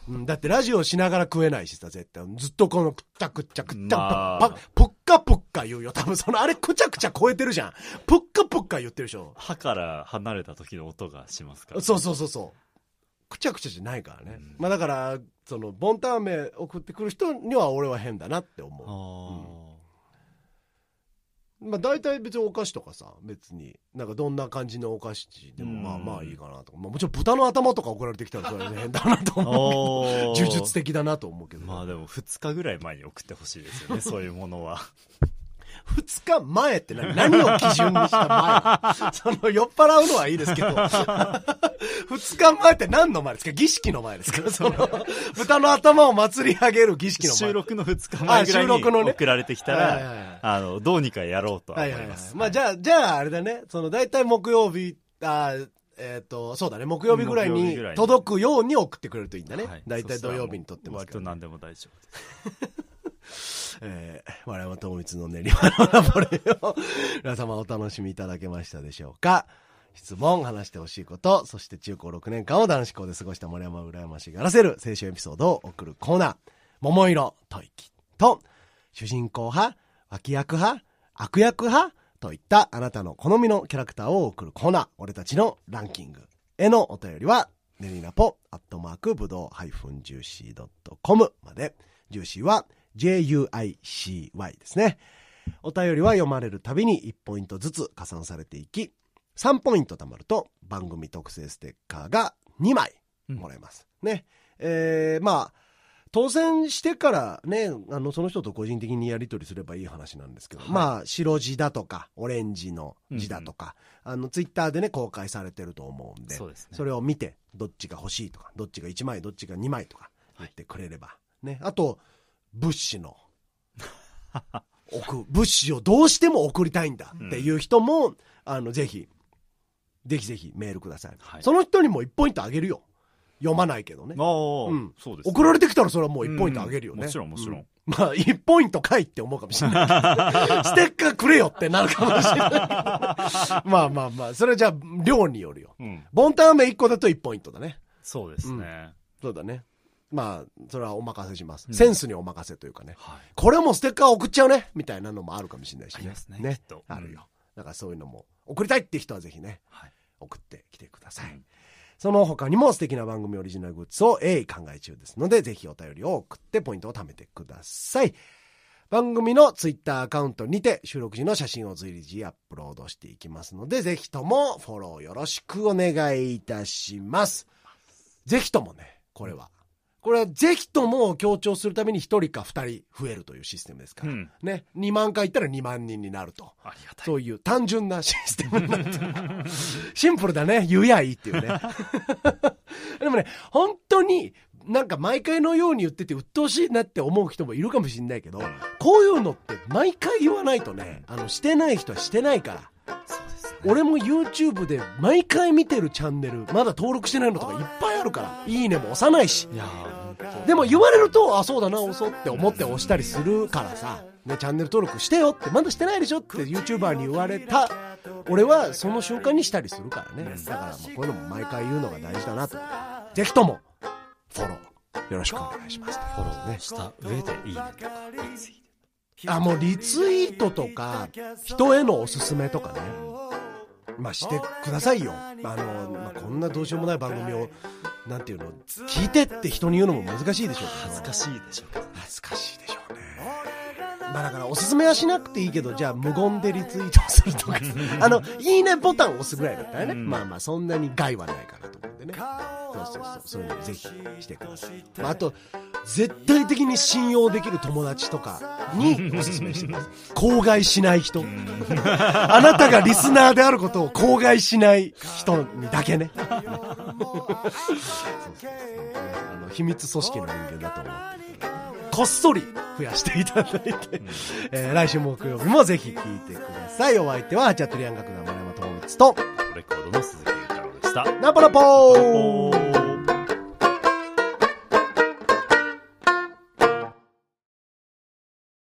Speaker 1: うん、だってラジオしながら食えないしさ絶対。ずっとこのくっちゃくっちゃくっちゃ、
Speaker 2: まあ。
Speaker 1: パパぷっかぷっか言うよ。多分そのあれくちゃくちゃ超えてるじゃん。ぷっかぷっか言ってるでしょ。
Speaker 2: 歯から離れた時の音がしますから、
Speaker 1: そうそうそうそう。くちゃくちゃじゃないからね、
Speaker 2: うん。
Speaker 1: まあだからそのボンタン飴送ってくる人には俺は変だなって
Speaker 2: あ
Speaker 1: 思
Speaker 2: ー。
Speaker 1: うまあ大体別にお菓子とかさ別に。なんかどんな感じのお菓子でも
Speaker 2: うん。
Speaker 1: まあまあいいかなとか、まあ、もちろん豚の頭とか送られてきたらそれは変だなと思う。
Speaker 2: おー。
Speaker 1: 呪術的だなと思うけど、
Speaker 2: まあでも2日ぐらい前に送ってほしいですよねそういうものは
Speaker 1: 二日前って何何を基準にした前？その酔っ払うのはいいですけど、二日前って何の前ですか？儀式の前ですか？その、豚の頭を祭り上げる儀式の前。
Speaker 2: 収録の2日前ぐらい
Speaker 1: あ収録のね。
Speaker 2: に送られてきた
Speaker 1: はいはいはい。
Speaker 2: ら、あの、どうにかやろうとは
Speaker 1: はいはいはい
Speaker 2: 思い。ます。。
Speaker 1: まあじゃあ、じゃああれだね、その大体木曜日、あえっ、と、そうだね、木曜日ぐらいに届くように送ってくれるといいんだね。
Speaker 2: はい。
Speaker 1: 大体土曜日に撮ってますから、
Speaker 2: 割と何でも大丈夫です。
Speaker 1: えー、我山智光の練馬のラボレを皆様お楽しみいただけましたでしょうか。質問、話してほしいこと、そして中高6年間を男子校で過ごした森山を羨ましがらせる青春エピソードを送るコーナー、桃色吐息と、主人公派、脇役派、悪役派といったあなたの好みのキャラクターを送るコーナー、俺たちのランキングへのお便りは、ネリナポ、アットマーク、ぶどう、ハイフン、ジューシー .com まで、ジューシーは JUICY ですね。お便りは読まれるたびに1ポイントずつ加算されていき、3ポイント貯まると番組特製ステッカーが2枚もらえます。ね。えー、まあ、当選してからね、あの、その人と個人的にやり取りすればいい話なんですけど、
Speaker 2: はい
Speaker 1: まあ、白字だとか、オレンジの字だとか、あの、ツイッターでね、公開されてると思うんで、
Speaker 2: そね
Speaker 1: それを見て、どっちが欲しいとか、どっちが1枚、どっちが2枚とか言ってくれれば。ね。あと、物資の、送、物資をどうしても送りたいんだっていう人も、あの、ぜひ、ぜひぜひメールください。
Speaker 2: はい
Speaker 1: その人にも1ポイントあげるよ。読まないけどね。
Speaker 2: ああ、
Speaker 1: うん
Speaker 2: そうですね、
Speaker 1: 送られてきたらそれはもう1ポイントあげるよね。
Speaker 2: うんもちろんもちろん
Speaker 1: うまあ、1ポイントかいって思うかもしれない。ステッカーくれよってなるかもしれない。まあまあまあ、それはじゃあ、量によるよ。
Speaker 2: うん。
Speaker 1: ボンタン飴1個だと1ポイントだね。
Speaker 2: そうですね。
Speaker 1: そうだね。まあ、それはお任せします。
Speaker 2: うん
Speaker 1: センスにお任せというかね。
Speaker 2: はい。
Speaker 1: これもステッカー送っちゃうねみたいなのもあるかもしれないしね。
Speaker 2: ありますねきっと
Speaker 1: あるよ。だからそういうのも送りたいって人はぜひね、
Speaker 2: はい
Speaker 1: 送ってきてください。
Speaker 2: うん
Speaker 1: その他にも素敵な番組オリジナルグッズを鋭意考え中ですので、ぜひお便りを送ってポイントを貯めてください。番組のツイッターアカウントにて収録時の写真を随時アップロードしていきますので、ぜひともフォローよろしくお願いいたします。ぜひともね、これは。これはぜひとも強調するために1人か2人増えるというシステムですから。
Speaker 2: うん
Speaker 1: ね。2万回いったら2万人になると。
Speaker 2: ありがたい。
Speaker 1: そういう単純なシステムになってる。シンプルだね。言やいいっていうね。でもね、本当になんか毎回のように言ってて鬱陶しいなって思う人もいるかもしれないけど、こういうのって毎回言わないとね、あの、してない人はしてないから。
Speaker 2: そうですね。
Speaker 1: 俺も YouTube で毎回見てるチャンネル、まだ登録してないのとかいっぱいあるから、いいねも押さないし。
Speaker 2: いやー
Speaker 1: でも言われると、あ、そうだな、押そうって思って押したりするからさ、ね、チャンネル登録してよって、まだしてないでしょって YouTuber に言われた、俺はその瞬間にしたりするからね。だからまあこういうのも毎回言うのが大事だなと。ぜひとも、フォロー、よろしくお願いします。
Speaker 2: フォローした上でいいねとか、
Speaker 1: あ、もうリツイートとか、人へのおすすめとかね。まあしてくださいよ。あの、まあ、こんなどうしようもない番組を、なんていうの、聞いてって人に言うのも難しいでしょう
Speaker 2: 恥ずかしいでしょう。
Speaker 1: 恥ずかしいでしょうね。まあだからおすすめはしなくていいけど、じゃあ無言でリツイートするとか、あの、いいねボタンを押すぐらいだったらね、
Speaker 2: うん
Speaker 1: まあまあそんなに害はないかなと思うんでね。そうそうそう、そういうのぜひしてください。まああと、絶対的に信用できる友達とかにおすすめしてください。口外しない人。あなたがリスナーであることを口外しない人にだけね。そうそうそうあの秘密組織の人間だと思ってこっそり増やしていただいて、えー来週木曜日もぜひ聞いてください。お相手は、ハチャトリアン楽団丸山智光と、
Speaker 2: レコードの鈴木裕太郎でした。
Speaker 1: ナポラポー